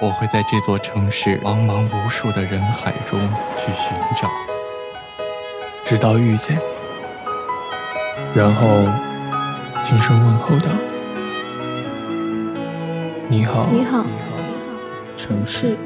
我会在这座城市茫茫无数的人海中去寻找，直到遇见你，然后轻声问候道：“你好，你好，城市。”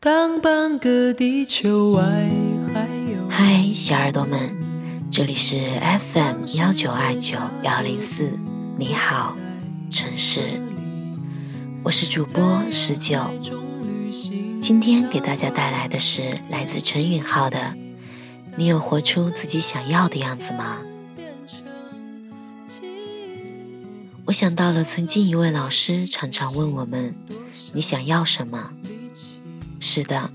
当半个地球外还有嗨，小耳朵们，这里是 FM 幺九二九幺零四，你好，城市，我是主播十九，今天给大家带来的是来自陈允浩的《你有活出自己想要的样子吗》。我想到了曾经一位老师常常问我们：“你想要什么？”是的，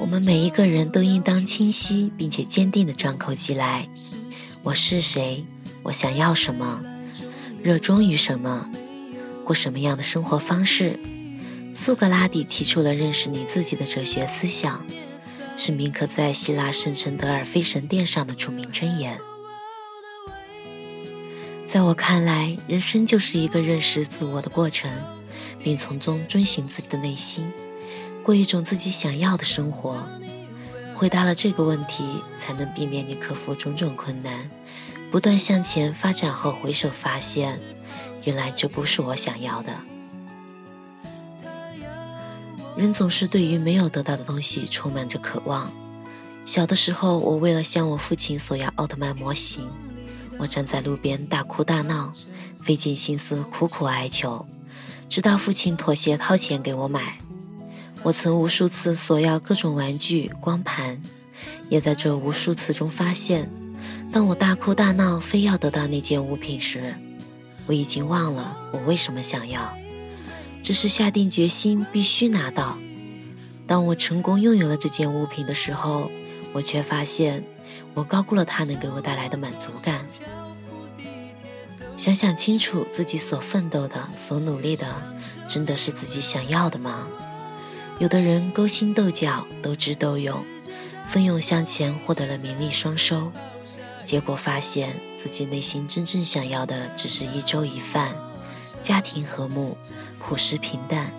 我们每一个人都应当清晰并且坚定的张口即来。我是谁？我想要什么？热衷于什么？过什么样的生活方式？苏格拉底提出了认识你自己的哲学思想，是铭刻在希腊圣城德尔菲神殿上的著名箴言。在我看来，人生就是一个认识自我的过程，并从中遵循自己的内心。过一种自己想要的生活，回答了这个问题，才能避免你克服种种困难，不断向前发展后回首发现，原来这不是我想要的。人总是对于没有得到的东西充满着渴望。小的时候，我为了向我父亲索要奥特曼模型，我站在路边大哭大闹，费尽心思苦苦哀求，直到父亲妥协掏钱给我买。我曾无数次索要各种玩具、光盘，也在这无数次中发现，当我大哭大闹非要得到那件物品时，我已经忘了我为什么想要，只是下定决心必须拿到。当我成功拥有了这件物品的时候，我却发现我高估了它能给我带来的满足感。想想清楚，自己所奋斗的、所努力的，真的是自己想要的吗？有的人勾心斗角、斗智斗勇，奋勇向前，获得了名利双收，结果发现自己内心真正想要的只是一粥一饭，家庭和睦，朴实平淡。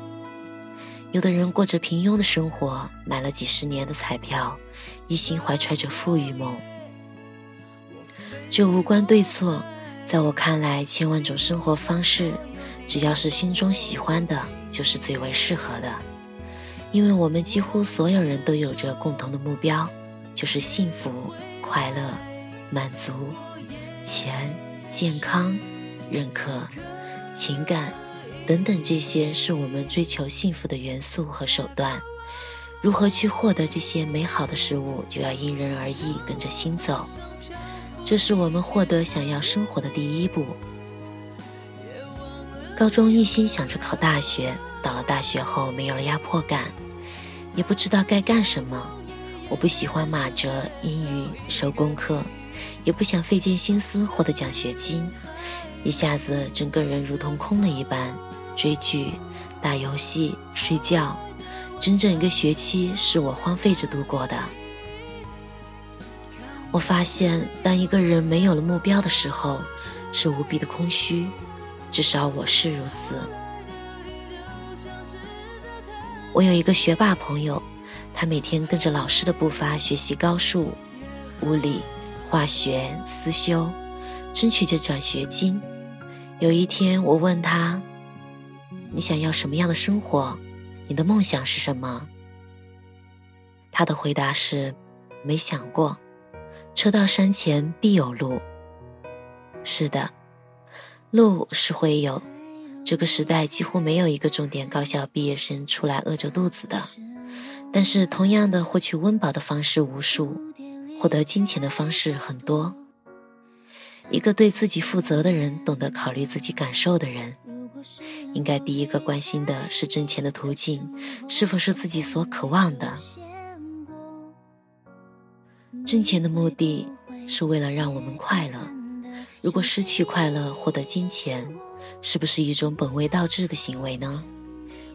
有的人过着平庸的生活，买了几十年的彩票，一心怀揣着富裕梦。这无关对错，在我看来，千万种生活方式，只要是心中喜欢的，就是最为适合的。因为我们几乎所有人都有着共同的目标，就是幸福、快乐、满足、钱、健康、认可、情感等等，这些是我们追求幸福的元素和手段。如何去获得这些美好的事物，就要因人而异，跟着心走。这是我们获得想要生活的第一步。高中一心想着考大学。到了大学后，没有了压迫感，也不知道该干什么。我不喜欢马哲英语收功课，也不想费尽心思获得奖学金。一下子，整个人如同空了一般。追剧、打游戏、睡觉，整整一个学期是我荒废着度过的。我发现，当一个人没有了目标的时候，是无比的空虚。至少我是如此。我有一个学霸朋友，他每天跟着老师的步伐学习高数、物理、化学、思修，争取着奖学金。有一天，我问他：“你想要什么样的生活？你的梦想是什么？”他的回答是：“没想过。车到山前必有路。”是的，路是会有。这个时代几乎没有一个重点高校毕业生出来饿着肚子的，但是同样的获取温饱的方式无数，获得金钱的方式很多。一个对自己负责的人，懂得考虑自己感受的人，应该第一个关心的是挣钱的途径是否是自己所渴望的。挣钱的目的是为了让我们快乐，如果失去快乐获得金钱，是不是一种本位倒置的行为呢？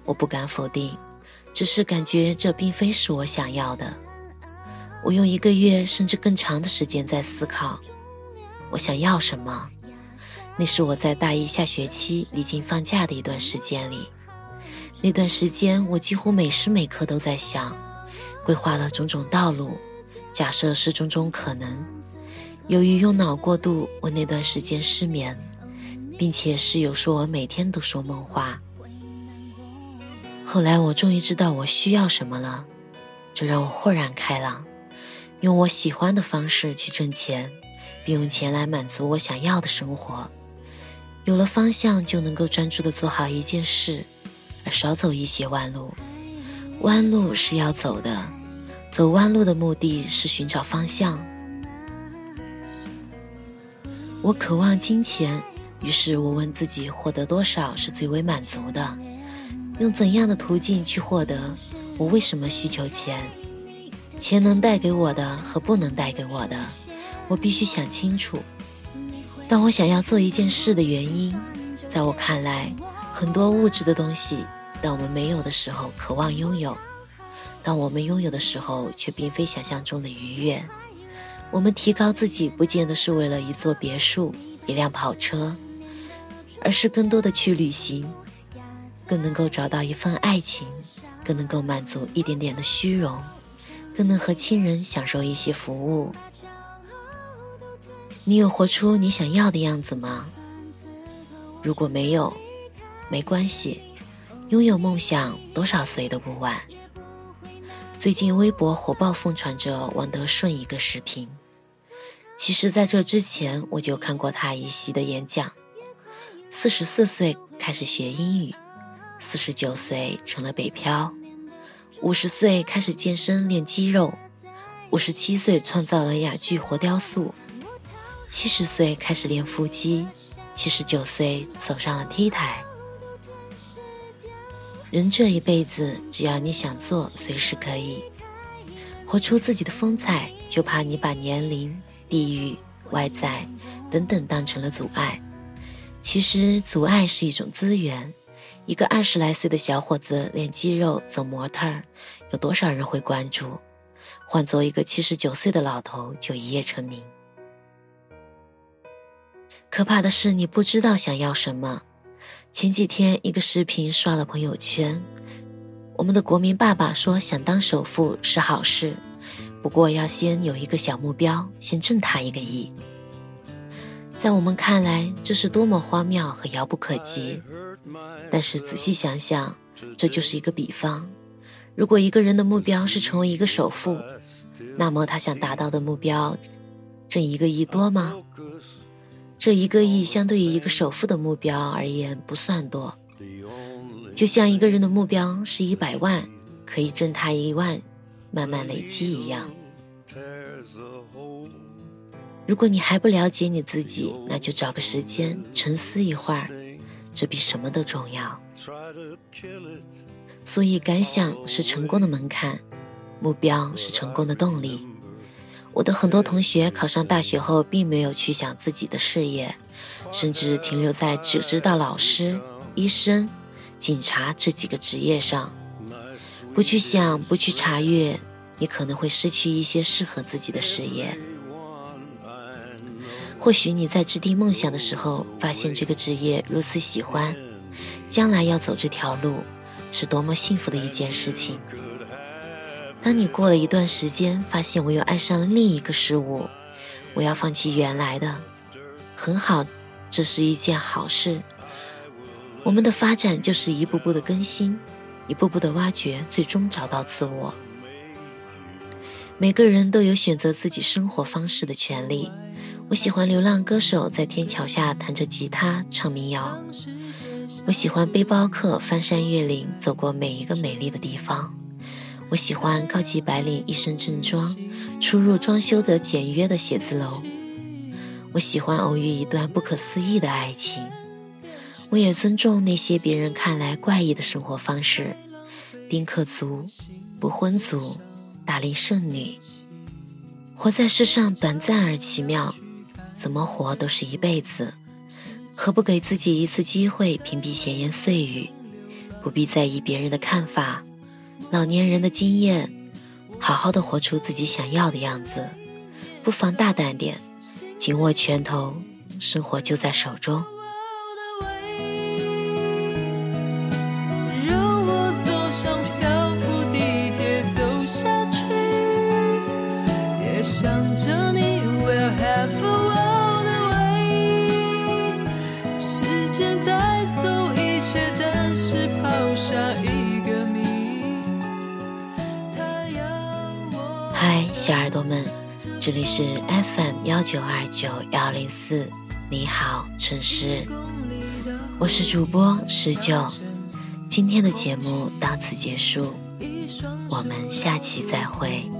我不敢否定，只是感觉这并非是我想要的。我用一个月甚至更长的时间在思考。我想要什么？那是我在大一下学期离经放假的一段时间里。那段时间，我几乎每时每刻都在想，规划了种种道路，假设是种种可能。由于用脑过度，我那段时间失眠，并且室友说我每天都说梦话。后来我终于知道我需要什么了，这让我豁然开朗，用我喜欢的方式去挣钱。并用钱来满足我想要的生活，有了方向就能够专注的做好一件事，而少走一些弯路。弯路是要走的，走弯路的目的是寻找方向。我渴望金钱，于是我问自己：获得多少是最为满足的？用怎样的途径去获得？我为什么需求钱？钱能带给我的和不能带给我的？我必须想清楚，当我想要做一件事的原因，在我看来，很多物质的东西，当我们没有的时候渴望拥有，当我们拥有的时候却并非想象中的愉悦。我们提高自己，不见得是为了一座别墅、一辆跑车，而是更多的去旅行，更能够找到一份爱情，更能够满足一点点的虚荣，更能和亲人享受一些服务。你有活出你想要的样子吗？如果没有，没关系，拥有梦想多少岁都不晚。最近微博火爆疯传着王德顺一个视频，其实在这之前我就看过他一席的演讲。四十四岁开始学英语，四十九岁成了北漂，五十岁开始健身练肌肉，五十七岁创造了哑剧活雕塑。七十岁开始练腹肌，七十九岁走上了 T 台。人这一辈子，只要你想做，随时可以活出自己的风采。就怕你把年龄、地域、外在等等当成了阻碍。其实，阻碍是一种资源。一个二十来岁的小伙子练肌肉、走模特儿，有多少人会关注？换做一个七十九岁的老头，就一夜成名。可怕的是，你不知道想要什么。前几天一个视频刷了朋友圈，我们的国民爸爸说想当首富是好事，不过要先有一个小目标，先挣他一个亿。在我们看来，这是多么荒谬和遥不可及。但是仔细想想，这就是一个比方。如果一个人的目标是成为一个首富，那么他想达到的目标，挣一个亿多吗？这一个亿相对于一个首富的目标而言不算多，就像一个人的目标是一百万，可以挣他一万，慢慢累积一样。如果你还不了解你自己，那就找个时间沉思一会儿，这比什么都重要。所以，感想是成功的门槛，目标是成功的动力。我的很多同学考上大学后，并没有去想自己的事业，甚至停留在只知道老师、医生、警察这几个职业上，不去想，不去查阅，你可能会失去一些适合自己的事业。或许你在制定梦想的时候，发现这个职业如此喜欢，将来要走这条路，是多么幸福的一件事情。当你过了一段时间，发现我又爱上了另一个事物，我要放弃原来的，很好，这是一件好事。我们的发展就是一步步的更新，一步步的挖掘，最终找到自我。每个人都有选择自己生活方式的权利。我喜欢流浪歌手在天桥下弹着吉他唱民谣，我喜欢背包客翻山越岭，走过每一个美丽的地方。我喜欢高级白领一身正装，出入装修的简约的写字楼。我喜欢偶遇一段不可思议的爱情，我也尊重那些别人看来怪异的生活方式：丁克族、不婚族、大龄剩女。活在世上短暂而奇妙，怎么活都是一辈子，何不给自己一次机会屏蔽闲言碎语？不必在意别人的看法，老年人的经验，好好的活出自己想要的样子。不妨大胆点，紧握拳头，生活就在手中。小耳朵们，这里是 FM 幺九二九幺零四，你好，城市，我是主播十九，今天的节目到此结束，我们下期再会。